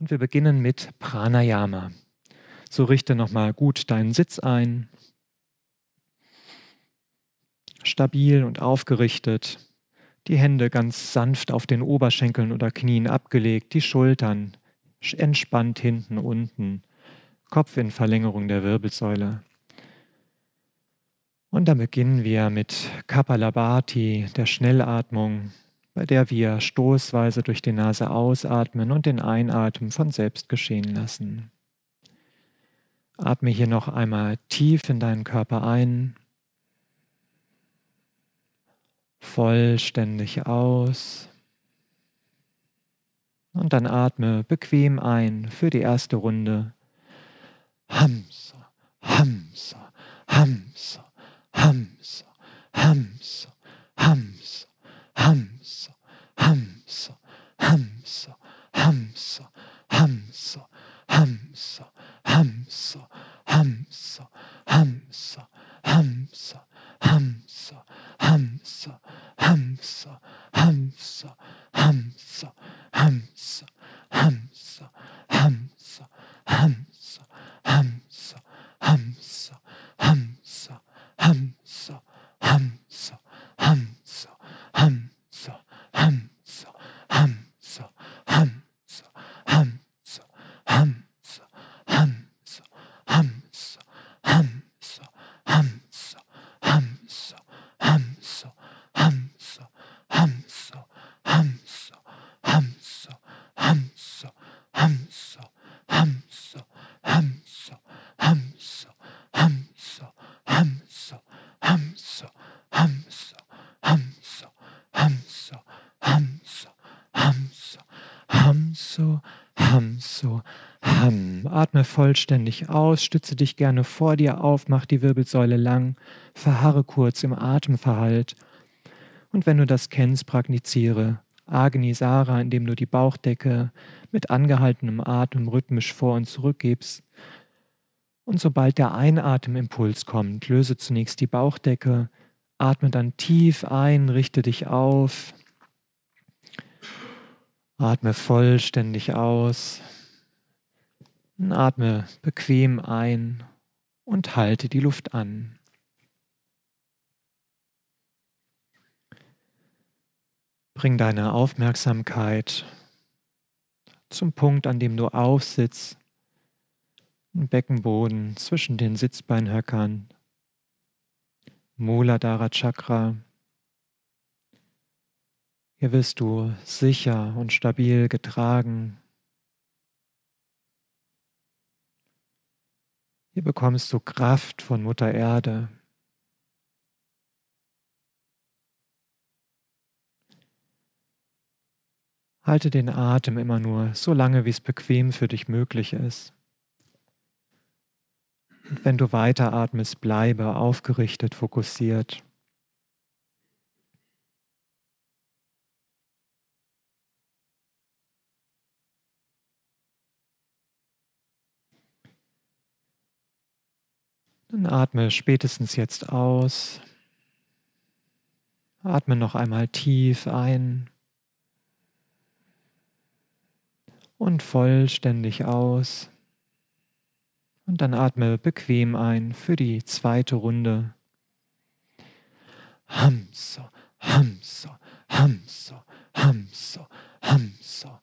Und wir beginnen mit Pranayama. So richte nochmal gut deinen Sitz ein. Stabil und aufgerichtet. Die Hände ganz sanft auf den Oberschenkeln oder Knien abgelegt, die Schultern entspannt hinten unten, Kopf in Verlängerung der Wirbelsäule. Und dann beginnen wir mit Kapalabhati, der Schnellatmung, bei der wir stoßweise durch die Nase ausatmen und den Einatmen von selbst geschehen lassen. Atme hier noch einmal tief in deinen Körper ein, vollständig aus und dann atme bequem ein für die erste Runde. Hamsa, Hamsa, Hamsa, Hamsa, Hamsa, Hamsa, Hamsa, Hamza. Atme vollständig aus, stütze dich gerne vor dir auf, mach die Wirbelsäule lang, verharre kurz im Atemverhalt. Und wenn du das kennst, praktiziere Agnisara, indem du die Bauchdecke mit angehaltenem Atem rhythmisch vor und zurück gibst. Und sobald der Einatemimpuls kommt, löse zunächst die Bauchdecke, atme dann tief ein, richte dich auf, atme vollständig aus, atme bequem ein und halte die Luft an. Bring deine Aufmerksamkeit zum Punkt, an dem du aufsitzt, im Beckenboden zwischen den Sitzbeinhöckern, Muladhara Chakra. Hier wirst du sicher und stabil getragen. Hier bekommst du Kraft von Mutter Erde. Halte den Atem immer nur so lange, wie es bequem für dich möglich ist. Und wenn du weiteratmest, bleibe aufgerichtet, fokussiert. Dann atme spätestens jetzt aus. Atme noch einmal tief ein. und vollständig aus. Und dann atme bequem ein für die zweite Runde. Hamsa, Hamsa, Hamsa, Hamsa, Hamsa,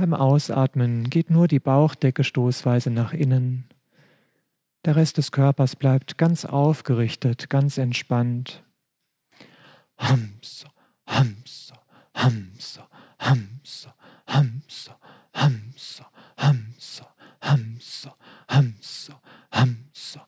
Beim Ausatmen geht nur die Bauchdecke stoßweise nach innen. Der Rest des Körpers bleibt ganz aufgerichtet, ganz entspannt. Hamsa, Hamsa, Hamsa, Hamsa, Hamsa, Hamsa, Hamsa, Hamsa, Hamsa, Hamsa,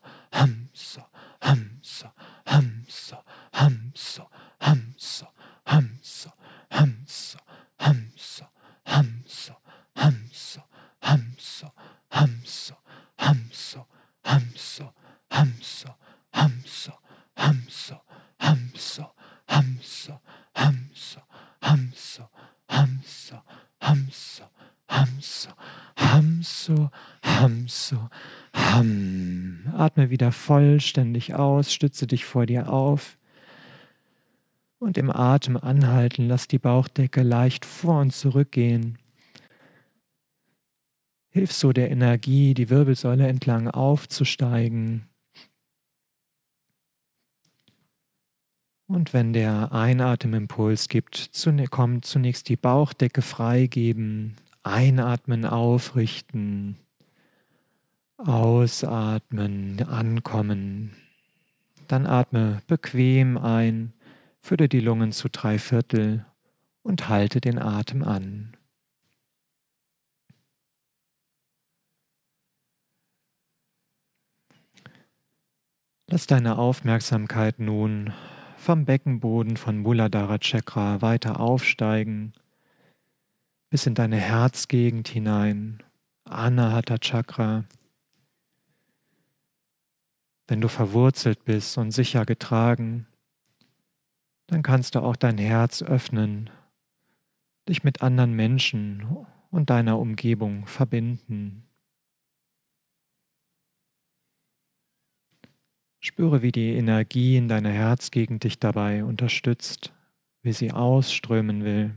Atme wieder vollständig aus, stütze dich vor dir auf und im Atem anhalten, lass die Bauchdecke leicht vor und zurück gehen. Hilf so der Energie, die Wirbelsäule entlang aufzusteigen. Und wenn der Einatemimpuls gibt, kommt zunächst die Bauchdecke freigeben, einatmen, aufrichten, ausatmen, ankommen. Dann atme bequem ein, fülle die Lungen zu drei Viertel und halte den Atem an. Lass deine Aufmerksamkeit nun vom Beckenboden von Muladhara Chakra weiter aufsteigen bis in deine Herzgegend hinein, Anahata Chakra. Wenn du verwurzelt bist und sicher getragen, dann kannst du auch dein Herz öffnen, dich mit anderen Menschen und deiner Umgebung verbinden. Spüre, wie die Energie in deiner Herzgegend dich dabei unterstützt, wie sie ausströmen will.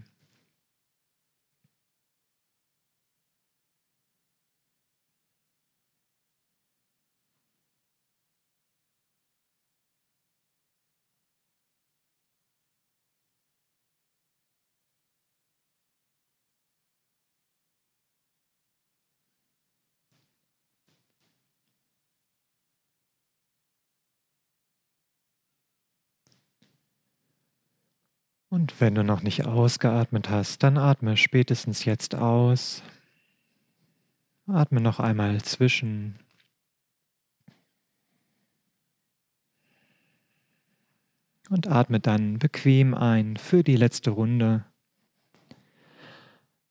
Und wenn du noch nicht ausgeatmet hast, dann atme spätestens jetzt aus. Atme noch einmal zwischen. Und atme dann bequem ein für die letzte Runde.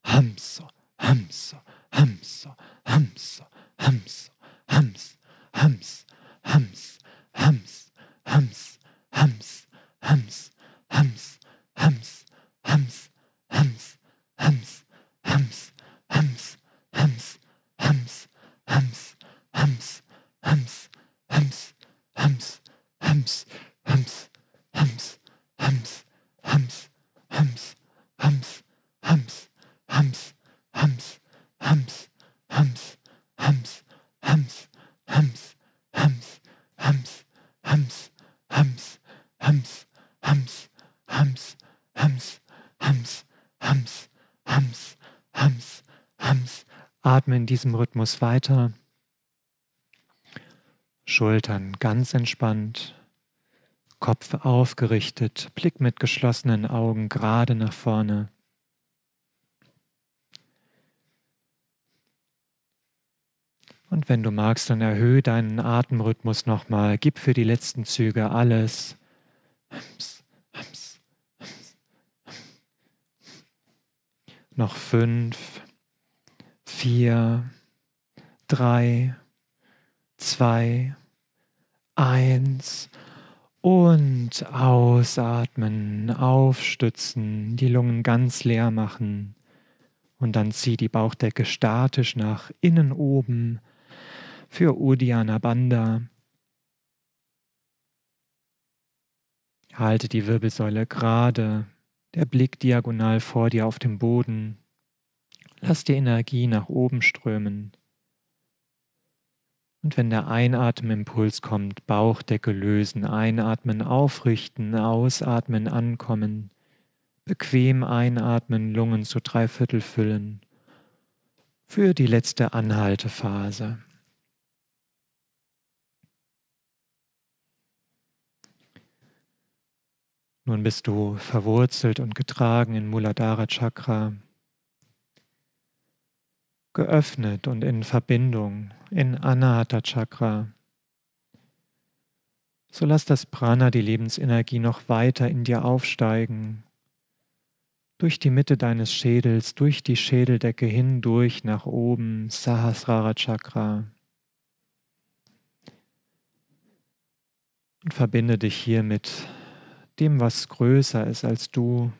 Hamso, Hamso, Hamso, Hamso, Hamso, Hams, Hams, Hams, Hams, Hams, Atme in diesem Rhythmus weiter. Schultern ganz entspannt, Kopf aufgerichtet, Blick mit geschlossenen Augen gerade nach vorne. Und wenn du magst, dann erhöhe deinen Atemrhythmus nochmal. Gib für die letzten Züge alles. Noch fünf, vier, drei, zwei, eins und ausatmen, aufstützen, die Lungen ganz leer machen und dann zieh die Bauchdecke statisch nach innen oben für Uddiyana Bandha. Halte die Wirbelsäule gerade der Blick diagonal vor dir auf dem Boden. Lass die Energie nach oben strömen. Und wenn der Einatemimpuls kommt, Bauchdecke lösen, einatmen, aufrichten, ausatmen, ankommen, bequem einatmen, Lungen zu drei Viertel füllen. Für die letzte Anhaltephase. Nun bist du verwurzelt und getragen in Muladhara Chakra, geöffnet und in Verbindung in Anahata Chakra. So lass das Prana, die Lebensenergie, noch weiter in dir aufsteigen, durch die Mitte deines Schädels, durch die Schädeldecke hindurch nach oben, Sahasrara Chakra. Und verbinde dich hier mit dem, was größer ist als du.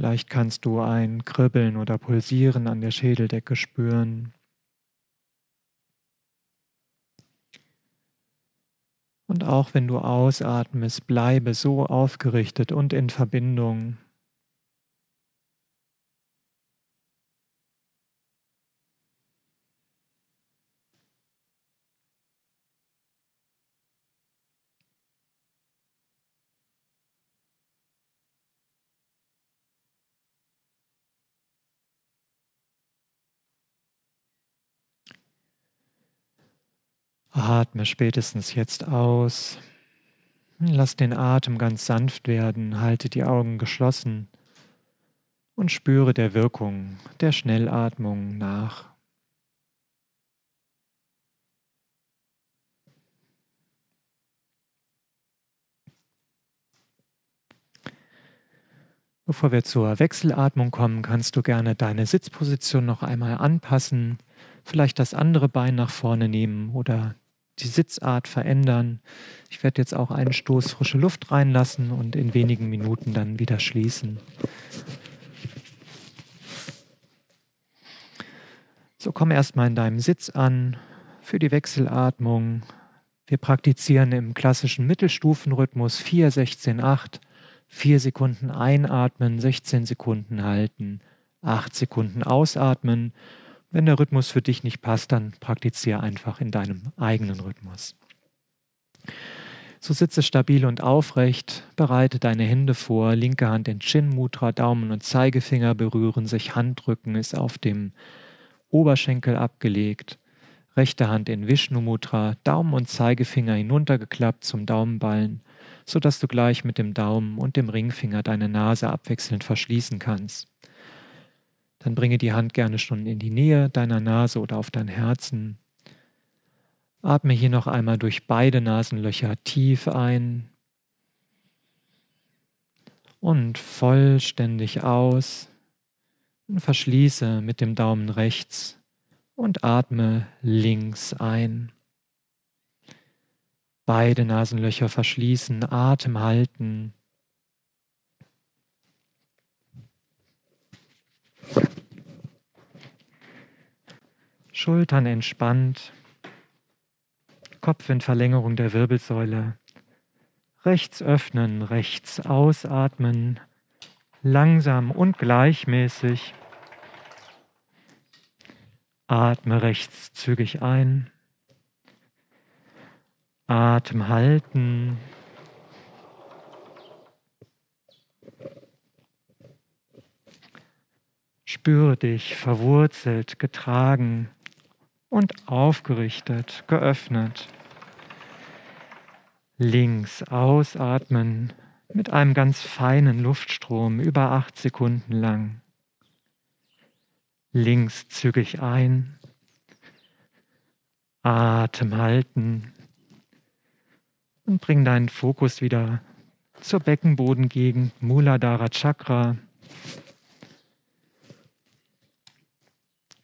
Vielleicht kannst du ein Kribbeln oder Pulsieren an der Schädeldecke spüren. Und auch wenn du ausatmest, bleibe so aufgerichtet und in Verbindung Atme spätestens jetzt aus. Lass den Atem ganz sanft werden, halte die Augen geschlossen und spüre der Wirkung der Schnellatmung nach. Bevor wir zur Wechselatmung kommen, kannst du gerne deine Sitzposition noch einmal anpassen, vielleicht das andere Bein nach vorne nehmen oder die Sitzart verändern. Ich werde jetzt auch einen Stoß frische Luft reinlassen und in wenigen Minuten dann wieder schließen. So komm erstmal in deinem Sitz an für die Wechselatmung. Wir praktizieren im klassischen Mittelstufenrhythmus 4, 16, 8. 4 Sekunden einatmen, 16 Sekunden halten, 8 Sekunden ausatmen wenn der Rhythmus für dich nicht passt, dann praktiziere einfach in deinem eigenen Rhythmus. So sitze stabil und aufrecht, bereite deine Hände vor, linke Hand in Chin Mudra, Daumen und Zeigefinger berühren sich, Handrücken ist auf dem Oberschenkel abgelegt, rechte Hand in Vishnu Mudra, Daumen und Zeigefinger hinuntergeklappt zum Daumenballen, sodass du gleich mit dem Daumen und dem Ringfinger deine Nase abwechselnd verschließen kannst. Dann bringe die Hand gerne schon in die Nähe deiner Nase oder auf dein Herzen. Atme hier noch einmal durch beide Nasenlöcher tief ein und vollständig aus. Und verschließe mit dem Daumen rechts und atme links ein. Beide Nasenlöcher verschließen, Atem halten. Schultern entspannt, Kopf in Verlängerung der Wirbelsäule. Rechts öffnen, rechts ausatmen, langsam und gleichmäßig. Atme rechts zügig ein. Atem halten. Spüre dich verwurzelt, getragen und aufgerichtet, geöffnet. Links ausatmen mit einem ganz feinen Luftstrom über acht Sekunden lang. Links zügig ein. Atem halten. Und bring deinen Fokus wieder zur Beckenbodengegend, Muladhara Chakra.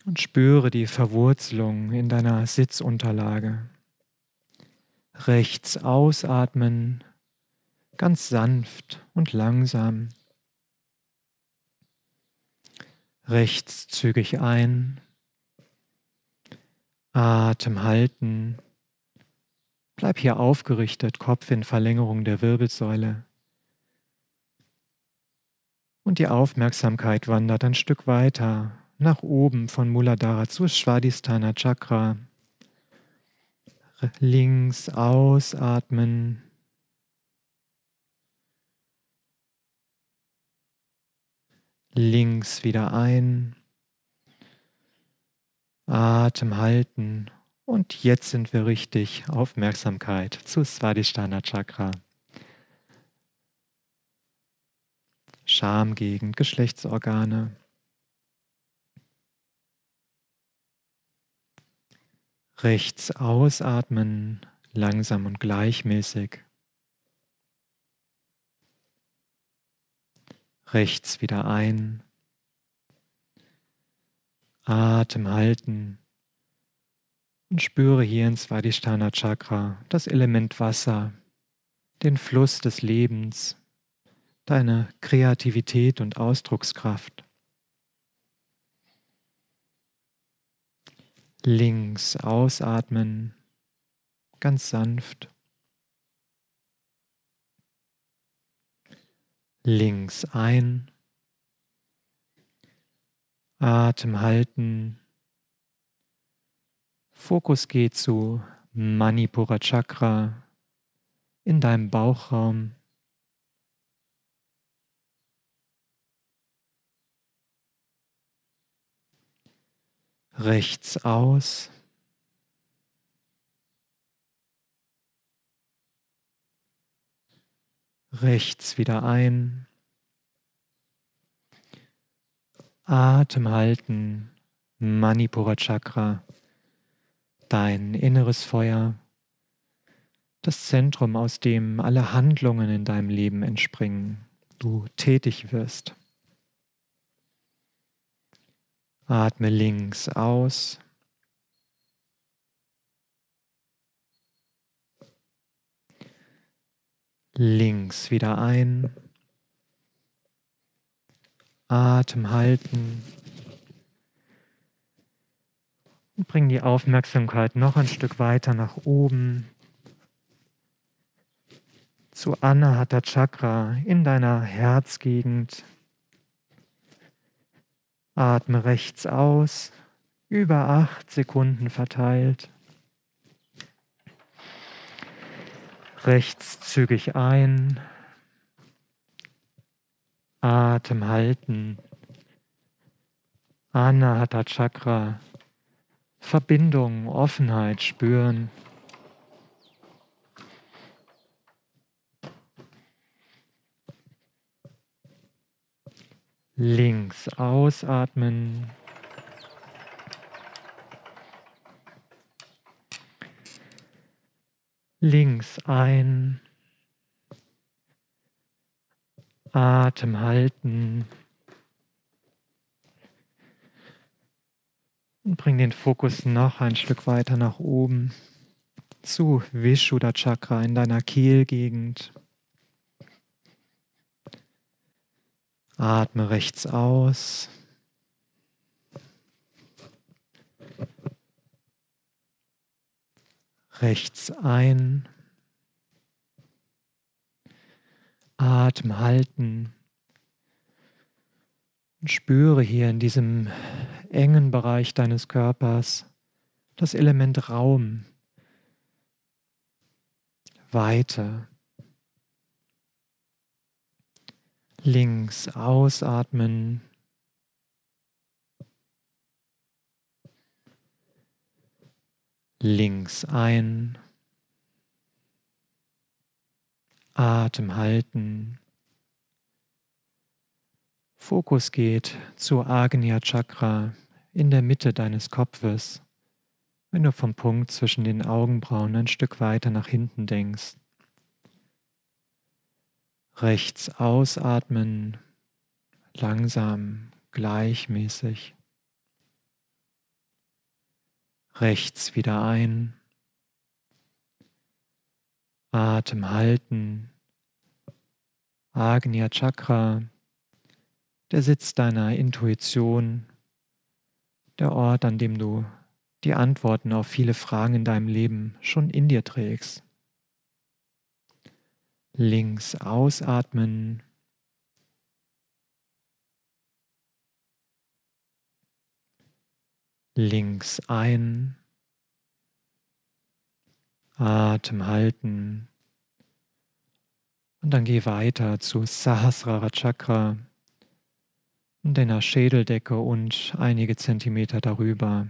Und spüre die Verwurzelung in deiner Sitzunterlage. Rechts ausatmen, ganz sanft und langsam. Rechts zügig ein, Atem halten. Bleib hier aufgerichtet, Kopf in Verlängerung der Wirbelsäule. Und die Aufmerksamkeit wandert ein Stück weiter nach oben von Muladhara zu Svadhisthana Chakra. Links ausatmen. Links wieder ein. Atem halten. Und jetzt sind wir richtig. Aufmerksamkeit zu Svadhisthana Chakra. Schamgegend, Geschlechtsorgane. Rechts ausatmen, langsam und gleichmäßig. Rechts wieder ein. Atem halten und spüre hier ins Svadhisthana Chakra das Element Wasser, den Fluss des Lebens, deine Kreativität und Ausdruckskraft. Links ausatmen, ganz sanft. Links ein. Atem halten. Fokus geht zu Manipura Chakra in deinem Bauchraum. Rechts aus. Rechts wieder ein. Atem halten. Manipura Chakra. Dein inneres Feuer. Das Zentrum, aus dem alle Handlungen in deinem Leben entspringen. Du tätig wirst. Atme links aus. Links wieder ein. Atem halten. Und bring die Aufmerksamkeit noch ein Stück weiter nach oben zu Anahata Chakra in deiner Herzgegend. Atme rechts aus, über acht Sekunden verteilt. Rechts zügig ein. Atem halten. Anahata Chakra. Verbindung, Offenheit spüren. Links ausatmen. Links ein. Atem halten. Und bring den Fokus noch ein Stück weiter nach oben zu Vishuddha Chakra in deiner Kehlgegend. Atme rechts aus. Rechts ein. Atem halten. Und spüre hier in diesem engen Bereich deines Körpers das Element Raum, Weite. Links ausatmen. Links ein. Atem halten. Fokus geht zu Agnya Chakra in der Mitte deines Kopfes, wenn du vom Punkt zwischen den Augenbrauen ein Stück weiter nach hinten denkst. Rechts ausatmen, langsam, gleichmäßig. Rechts wieder ein. Atem halten. Agnya Chakra, der Sitz deiner Intuition, der Ort, an dem du die Antworten auf viele Fragen in deinem Leben schon in dir trägst links ausatmen. Links ein. Atem halten. Und dann geh weiter zu Sahasrara Chakra und deiner Schädeldecke und einige Zentimeter darüber.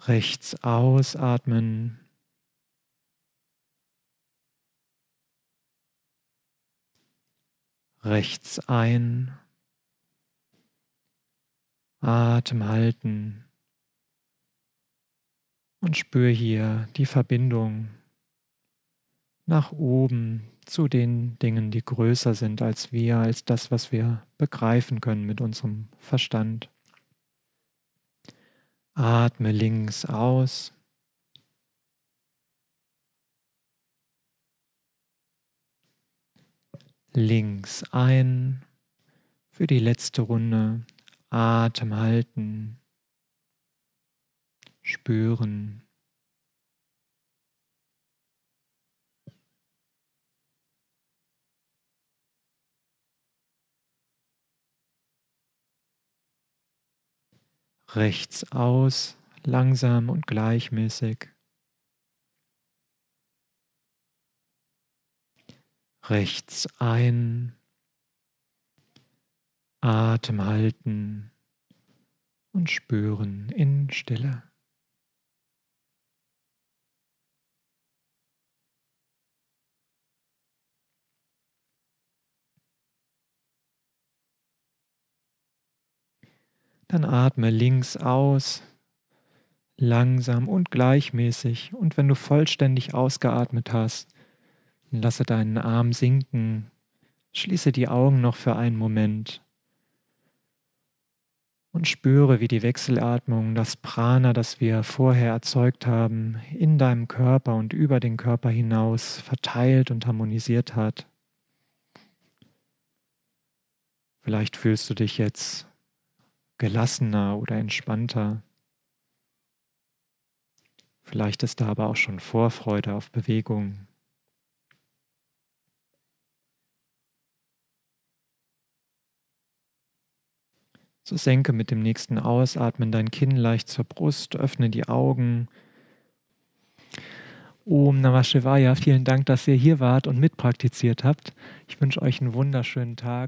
Rechts ausatmen. Rechts ein. Atem halten. Und spür hier die Verbindung nach oben zu den Dingen, die größer sind als wir, als das, was wir begreifen können mit unserem Verstand. Atme links aus. Links ein. Für die letzte Runde Atem halten. Spüren. Rechts aus, langsam und gleichmäßig. rechts ein, Atem halten und spüren in Stille. Dann atme links aus, langsam und gleichmäßig. Und wenn du vollständig ausgeatmet hast, Lasse deinen Arm sinken. Schließe die Augen noch für einen Moment. Und spüre, wie die Wechselatmung, das Prana, das wir vorher erzeugt haben, in deinem Körper und über den Körper hinaus verteilt und harmonisiert hat. Vielleicht fühlst du dich jetzt gelassener oder entspannter. Vielleicht ist da aber auch schon Vorfreude auf Bewegung. So senke mit dem nächsten Ausatmen dein Kinn leicht zur Brust, öffne die Augen. Om Namah Shivaya, vielen Dank, dass ihr hier wart und mitpraktiziert habt. Ich wünsche euch einen wunderschönen Tag.